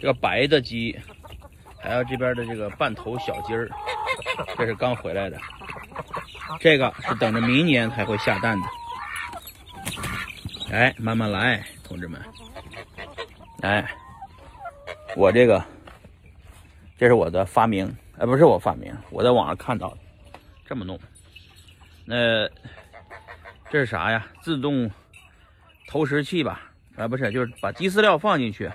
这个白的鸡，还有这边的这个半头小鸡儿，这是刚回来的，这个是等着明年才会下蛋的。哎，慢慢来，同志们。哎，我这个，这是我的发明，哎，不是我发明，我在网上看到的，这么弄。那这是啥呀？自动投食器吧？哎，不是，就是把鸡饲料放进去。